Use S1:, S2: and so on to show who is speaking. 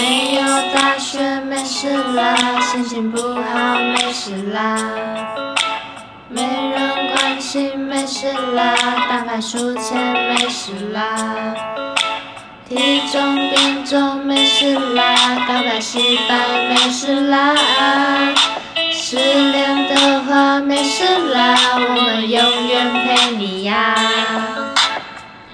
S1: 没有大学没事啦，心情不好没事啦，没人关心没事啦，打牌输钱没事啦，体重变重没事啦，告白失败没事啦，失恋的话没事啦，我们永远陪你呀、